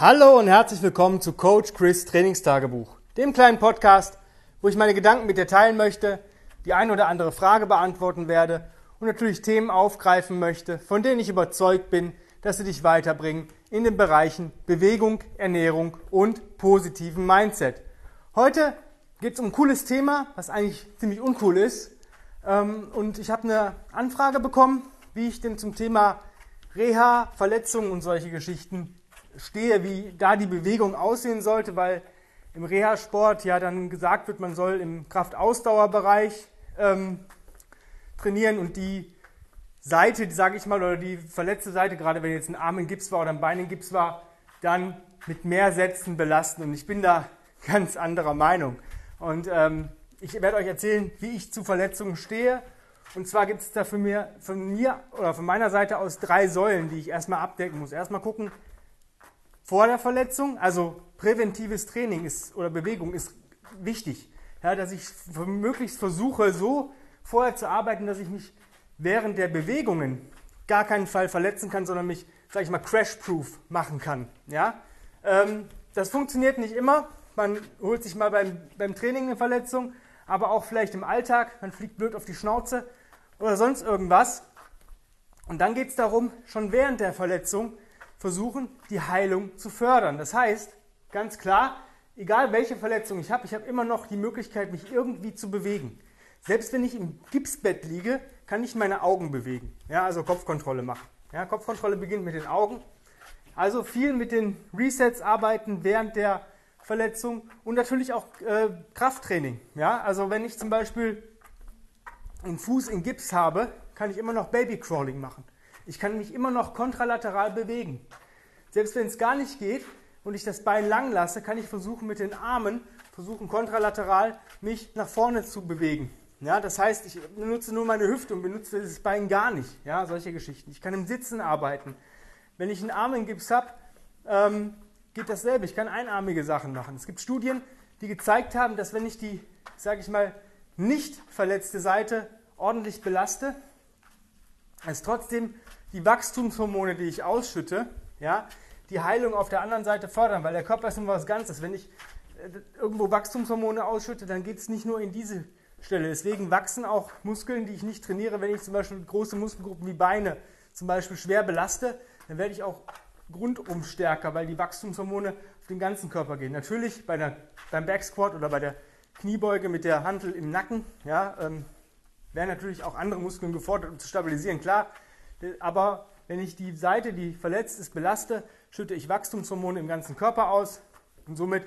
Hallo und herzlich willkommen zu Coach Chris Trainingstagebuch, dem kleinen Podcast, wo ich meine Gedanken mit dir teilen möchte, die ein oder andere Frage beantworten werde und natürlich Themen aufgreifen möchte, von denen ich überzeugt bin, dass sie dich weiterbringen in den Bereichen Bewegung, Ernährung und positiven Mindset. Heute geht es um ein cooles Thema, was eigentlich ziemlich uncool ist. Ähm, und ich habe eine Anfrage bekommen, wie ich denn zum Thema Reha, Verletzungen und solche Geschichten stehe, wie da die Bewegung aussehen sollte, weil im Reha-Sport ja dann gesagt wird, man soll im Kraftausdauerbereich ähm, trainieren und die Seite, sage ich mal, oder die verletzte Seite, gerade wenn jetzt ein Arm in Gips war oder ein Bein in Gips war, dann mit mehr Sätzen belasten. Und ich bin da ganz anderer Meinung. Und ähm, ich werde euch erzählen, wie ich zu Verletzungen stehe. Und zwar gibt es da für mir, von mir oder von meiner Seite aus drei Säulen, die ich erstmal abdecken muss. Erstmal gucken, vor der Verletzung, also präventives Training ist, oder Bewegung ist wichtig. Ja, dass ich möglichst versuche, so vorher zu arbeiten, dass ich mich während der Bewegungen gar keinen Fall verletzen kann, sondern mich, sage ich mal, crash-proof machen kann. Ja? Ähm, das funktioniert nicht immer. Man holt sich mal beim, beim Training eine Verletzung, aber auch vielleicht im Alltag. Man fliegt blöd auf die Schnauze oder sonst irgendwas. Und dann geht es darum, schon während der Verletzung versuchen, die Heilung zu fördern. Das heißt, ganz klar, egal welche Verletzung ich habe, ich habe immer noch die Möglichkeit, mich irgendwie zu bewegen. Selbst wenn ich im Gipsbett liege, kann ich meine Augen bewegen. Ja, also Kopfkontrolle machen. Ja, Kopfkontrolle beginnt mit den Augen. Also viel mit den Resets arbeiten während der Verletzung und natürlich auch äh, Krafttraining. Ja, also wenn ich zum Beispiel einen Fuß in Gips habe, kann ich immer noch Babycrawling machen. Ich kann mich immer noch kontralateral bewegen. Selbst wenn es gar nicht geht und ich das Bein lang lasse, kann ich versuchen mit den Armen, versuchen kontralateral mich nach vorne zu bewegen. Ja, das heißt, ich benutze nur meine Hüfte und benutze das Bein gar nicht. Ja, solche Geschichten. Ich kann im Sitzen arbeiten. Wenn ich einen Arm in Gips habe, ähm, geht dasselbe. Ich kann einarmige Sachen machen. Es gibt Studien, die gezeigt haben, dass wenn ich die, sage ich mal, nicht verletzte Seite ordentlich belaste, es trotzdem die Wachstumshormone, die ich ausschütte, ja, die Heilung auf der anderen Seite fördern, weil der Körper ist immer was Ganzes. Wenn ich äh, irgendwo Wachstumshormone ausschütte, dann geht es nicht nur in diese Stelle. Deswegen wachsen auch Muskeln, die ich nicht trainiere. Wenn ich zum Beispiel große Muskelgruppen wie Beine zum Beispiel schwer belaste, dann werde ich auch grundum stärker, weil die Wachstumshormone auf den ganzen Körper gehen. Natürlich bei der, beim Backsquat oder bei der Kniebeuge mit der Hantel im Nacken, ja, ähm, werden natürlich auch andere Muskeln gefordert, um zu stabilisieren, klar. Aber wenn ich die Seite, die verletzt ist, belaste, schütte ich Wachstumshormone im ganzen Körper aus und somit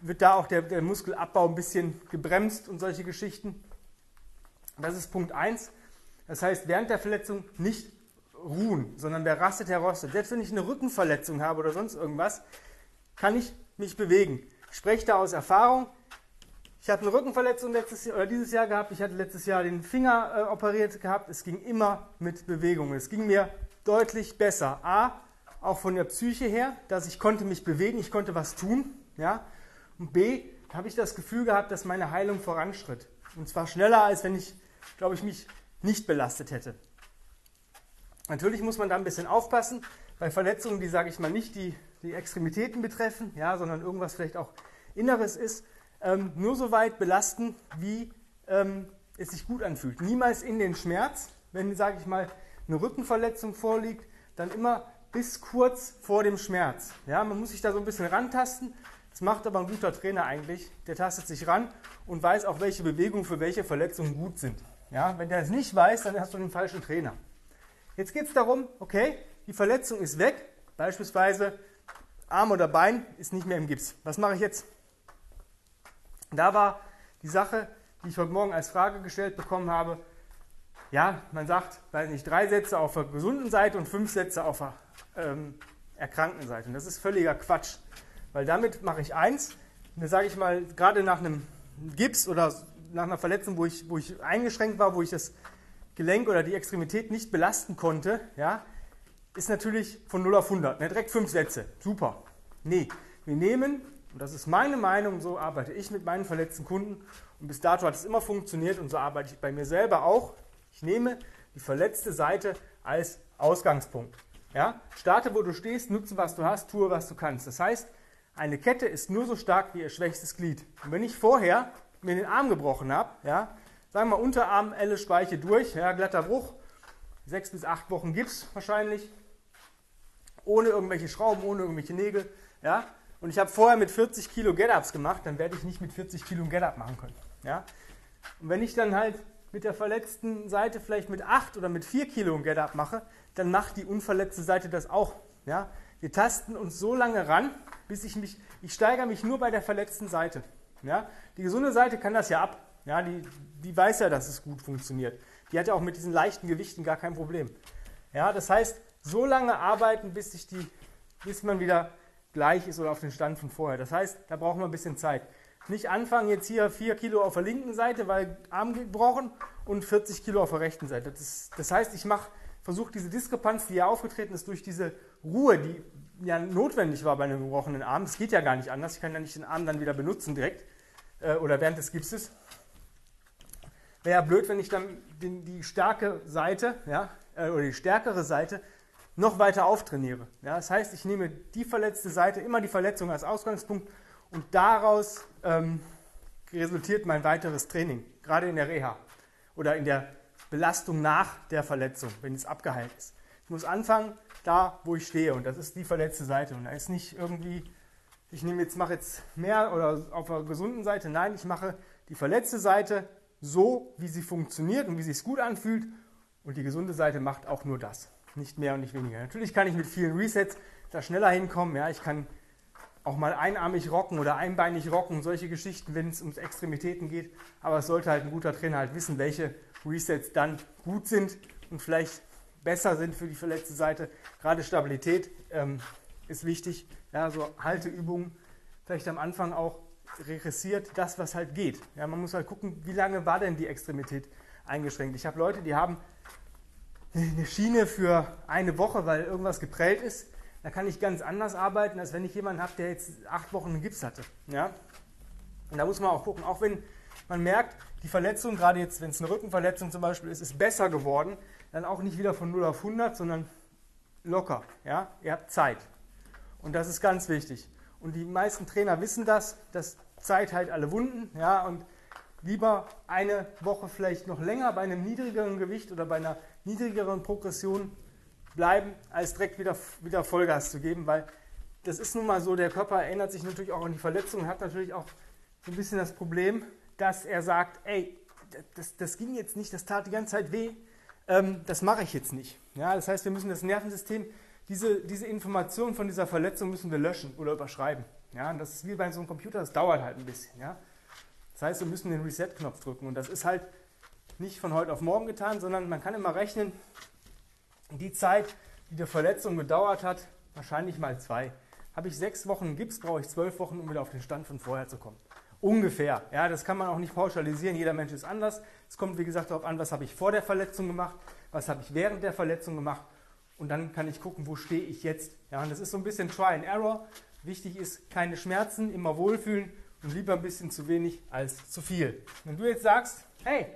wird da auch der, der Muskelabbau ein bisschen gebremst und solche Geschichten. Das ist Punkt 1. Das heißt, während der Verletzung nicht ruhen, sondern wer rastet, der rostet. Selbst wenn ich eine Rückenverletzung habe oder sonst irgendwas, kann ich mich bewegen. Ich spreche da aus Erfahrung. Ich hatte eine Rückenverletzung letztes Jahr, oder dieses Jahr gehabt. Ich hatte letztes Jahr den Finger äh, operiert gehabt. Es ging immer mit Bewegung. Es ging mir deutlich besser. A, auch von der Psyche her, dass ich konnte mich bewegen, ich konnte was tun. Ja? Und B, habe ich das Gefühl gehabt, dass meine Heilung voranschritt. Und zwar schneller, als wenn ich, glaube ich, mich nicht belastet hätte. Natürlich muss man da ein bisschen aufpassen bei Verletzungen, die, sage ich mal, nicht die, die Extremitäten betreffen, ja, sondern irgendwas vielleicht auch Inneres ist. Ähm, nur so weit belasten, wie ähm, es sich gut anfühlt. Niemals in den Schmerz. Wenn, sage ich mal, eine Rückenverletzung vorliegt, dann immer bis kurz vor dem Schmerz. Ja, man muss sich da so ein bisschen rantasten, das macht aber ein guter Trainer eigentlich. Der tastet sich ran und weiß auch, welche Bewegungen für welche Verletzungen gut sind. Ja, wenn der es nicht weiß, dann hast du den falschen Trainer. Jetzt geht es darum, okay, die Verletzung ist weg, beispielsweise Arm oder Bein ist nicht mehr im Gips. Was mache ich jetzt? Da war die Sache, die ich heute Morgen als Frage gestellt bekommen habe. Ja, man sagt, weiß nicht, drei Sätze auf der gesunden Seite und fünf Sätze auf der ähm, erkrankten Seite. Und das ist völliger Quatsch. Weil damit mache ich eins, und sage ich mal, gerade nach einem Gips oder nach einer Verletzung, wo ich, wo ich eingeschränkt war, wo ich das Gelenk oder die Extremität nicht belasten konnte, ja, ist natürlich von 0 auf 100. Ne, direkt fünf Sätze. Super. Nee, wir nehmen, und das ist meine Meinung, so arbeite ich mit meinen verletzten Kunden, und bis dato hat es immer funktioniert und so arbeite ich bei mir selber auch. Ich nehme die verletzte Seite als Ausgangspunkt. Ja? Starte, wo du stehst, nutze, was du hast, tue, was du kannst. Das heißt, eine Kette ist nur so stark wie ihr schwächstes Glied. Und wenn ich vorher mir den Arm gebrochen habe, ja, sagen wir mal Unterarm, Elle, Speiche durch, ja, glatter Bruch, sechs bis acht Wochen Gips wahrscheinlich, ohne irgendwelche Schrauben, ohne irgendwelche Nägel, ja, und ich habe vorher mit 40 Kilo Get-Ups gemacht, dann werde ich nicht mit 40 Kilo Get-Up machen können, ja. Und wenn ich dann halt mit der verletzten Seite vielleicht mit 8 oder mit 4 Kilo Get-Up mache, dann macht die unverletzte Seite das auch, ja. Wir tasten uns so lange ran, bis ich mich, ich steigere mich nur bei der verletzten Seite. Ja? Die gesunde Seite kann das ja ab. Ja, die, die weiß ja, dass es gut funktioniert. Die hat ja auch mit diesen leichten Gewichten gar kein Problem. Ja, das heißt, so lange arbeiten, bis, sich die, bis man wieder gleich ist oder auf den Stand von vorher. Das heißt, da brauchen wir ein bisschen Zeit. Nicht anfangen jetzt hier 4 Kilo auf der linken Seite, weil Arm gebrochen und 40 Kilo auf der rechten Seite. Das, das heißt, ich versuche diese Diskrepanz, die ja aufgetreten ist, durch diese Ruhe, die ja notwendig war bei einem gebrochenen Arm. Das geht ja gar nicht anders. Ich kann ja nicht den Arm dann wieder benutzen direkt äh, oder während des Gipses. Wäre ja blöd, wenn ich dann den, die starke Seite ja, äh, oder die stärkere Seite noch weiter auftrainiere. Ja, das heißt, ich nehme die verletzte Seite, immer die Verletzung als Ausgangspunkt und daraus ähm, resultiert mein weiteres Training, gerade in der Reha oder in der Belastung nach der Verletzung, wenn es abgeheilt ist. Ich muss anfangen, da, wo ich stehe. Und das ist die verletzte Seite. Und da ist nicht irgendwie, ich nehme jetzt, mache jetzt mehr oder auf der gesunden Seite. Nein, ich mache die verletzte Seite so, wie sie funktioniert und wie sie es gut anfühlt. Und die gesunde Seite macht auch nur das. Nicht mehr und nicht weniger. Natürlich kann ich mit vielen Resets da schneller hinkommen. Ja, ich kann auch mal einarmig rocken oder einbeinig rocken, solche Geschichten, wenn es ums Extremitäten geht. Aber es sollte halt ein guter Trainer halt wissen, welche Resets dann gut sind und vielleicht besser sind für die verletzte Seite. Gerade Stabilität ähm, ist wichtig. Ja, so Halteübungen, vielleicht am Anfang auch regressiert, das, was halt geht. Ja, man muss halt gucken, wie lange war denn die Extremität eingeschränkt. Ich habe Leute, die haben eine Schiene für eine Woche, weil irgendwas geprellt ist. Da kann ich ganz anders arbeiten, als wenn ich jemanden habe, der jetzt acht Wochen einen Gips hatte. Ja? Und da muss man auch gucken, auch wenn man merkt, die Verletzung, gerade jetzt, wenn es eine Rückenverletzung zum Beispiel ist, ist besser geworden, dann auch nicht wieder von 0 auf 100, sondern locker. Ja? Ihr habt Zeit. Und das ist ganz wichtig. Und die meisten Trainer wissen das, dass Zeit halt alle Wunden. Ja? Und lieber eine Woche vielleicht noch länger bei einem niedrigeren Gewicht oder bei einer niedrigeren Progression bleiben, als direkt wieder, wieder Vollgas zu geben, weil das ist nun mal so, der Körper erinnert sich natürlich auch an die Verletzung und hat natürlich auch so ein bisschen das Problem, dass er sagt, ey, das, das ging jetzt nicht, das tat die ganze Zeit weh, ähm, das mache ich jetzt nicht. Ja, das heißt, wir müssen das Nervensystem, diese, diese Information von dieser Verletzung müssen wir löschen oder überschreiben. Ja, und das ist wie bei so einem Computer, das dauert halt ein bisschen. Ja. Das heißt, wir müssen den Reset-Knopf drücken und das ist halt nicht von heute auf morgen getan, sondern man kann immer rechnen, die Zeit, die die Verletzung gedauert hat, wahrscheinlich mal zwei. Habe ich sechs Wochen Gips, brauche ich zwölf Wochen, um wieder auf den Stand von vorher zu kommen. Ungefähr. Ja, das kann man auch nicht pauschalisieren. Jeder Mensch ist anders. Es kommt, wie gesagt, darauf an, was habe ich vor der Verletzung gemacht, was habe ich während der Verletzung gemacht. Und dann kann ich gucken, wo stehe ich jetzt. Ja, und das ist so ein bisschen Try and Error. Wichtig ist, keine Schmerzen, immer wohlfühlen und lieber ein bisschen zu wenig als zu viel. Wenn du jetzt sagst, hey,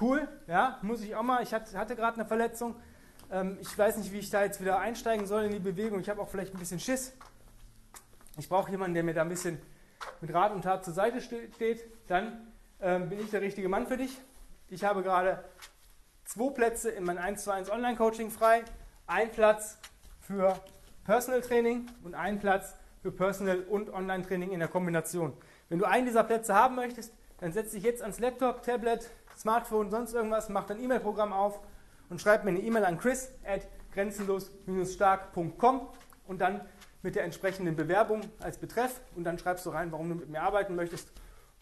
cool, ja, muss ich auch mal, ich hatte, gerade eine Verletzung, ähm, ich weiß nicht, wie ich da jetzt wieder einsteigen soll in die Bewegung, ich habe auch vielleicht ein bisschen Schiss. Ich brauche jemanden, der mir da ein bisschen mit Rat und Tat zur Seite steht, dann ähm, bin ich der richtige Mann für dich. Ich habe gerade zwei Plätze in mein 1 zu 1 Online-Coaching frei. Ein Platz für Personal Training und ein Platz für Personal und Online-Training in der Kombination. Wenn du einen dieser Plätze haben möchtest, dann setz dich jetzt ans Laptop, Tablet, Smartphone, sonst irgendwas, mach dein E-Mail-Programm auf und schreib mir eine E-Mail an chris at grenzenlos-stark.com und dann mit der entsprechenden Bewerbung als Betreff und dann schreibst du rein, warum du mit mir arbeiten möchtest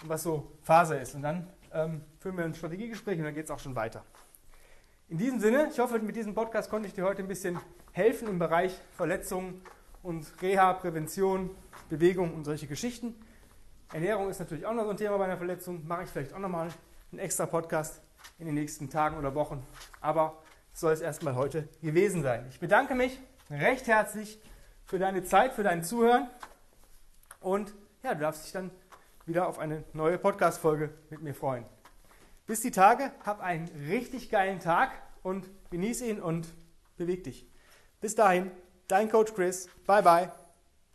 und was so Phase ist. Und dann ähm, führen wir ein Strategiegespräch und dann geht es auch schon weiter. In diesem Sinne, ich hoffe, mit diesem Podcast konnte ich dir heute ein bisschen helfen im Bereich Verletzungen und Reha, Prävention, Bewegung und solche Geschichten. Ernährung ist natürlich auch noch so ein Thema bei einer Verletzung. Mache ich vielleicht auch nochmal einen extra Podcast in den nächsten Tagen oder Wochen. Aber soll es erstmal heute gewesen sein. Ich bedanke mich recht herzlich für deine Zeit, für dein Zuhören. Und ja, du darfst dich dann wieder auf eine neue Podcast-Folge mit mir freuen. Bis die Tage, hab einen richtig geilen Tag und genieß ihn und beweg dich. Bis dahin, dein Coach Chris. Bye bye.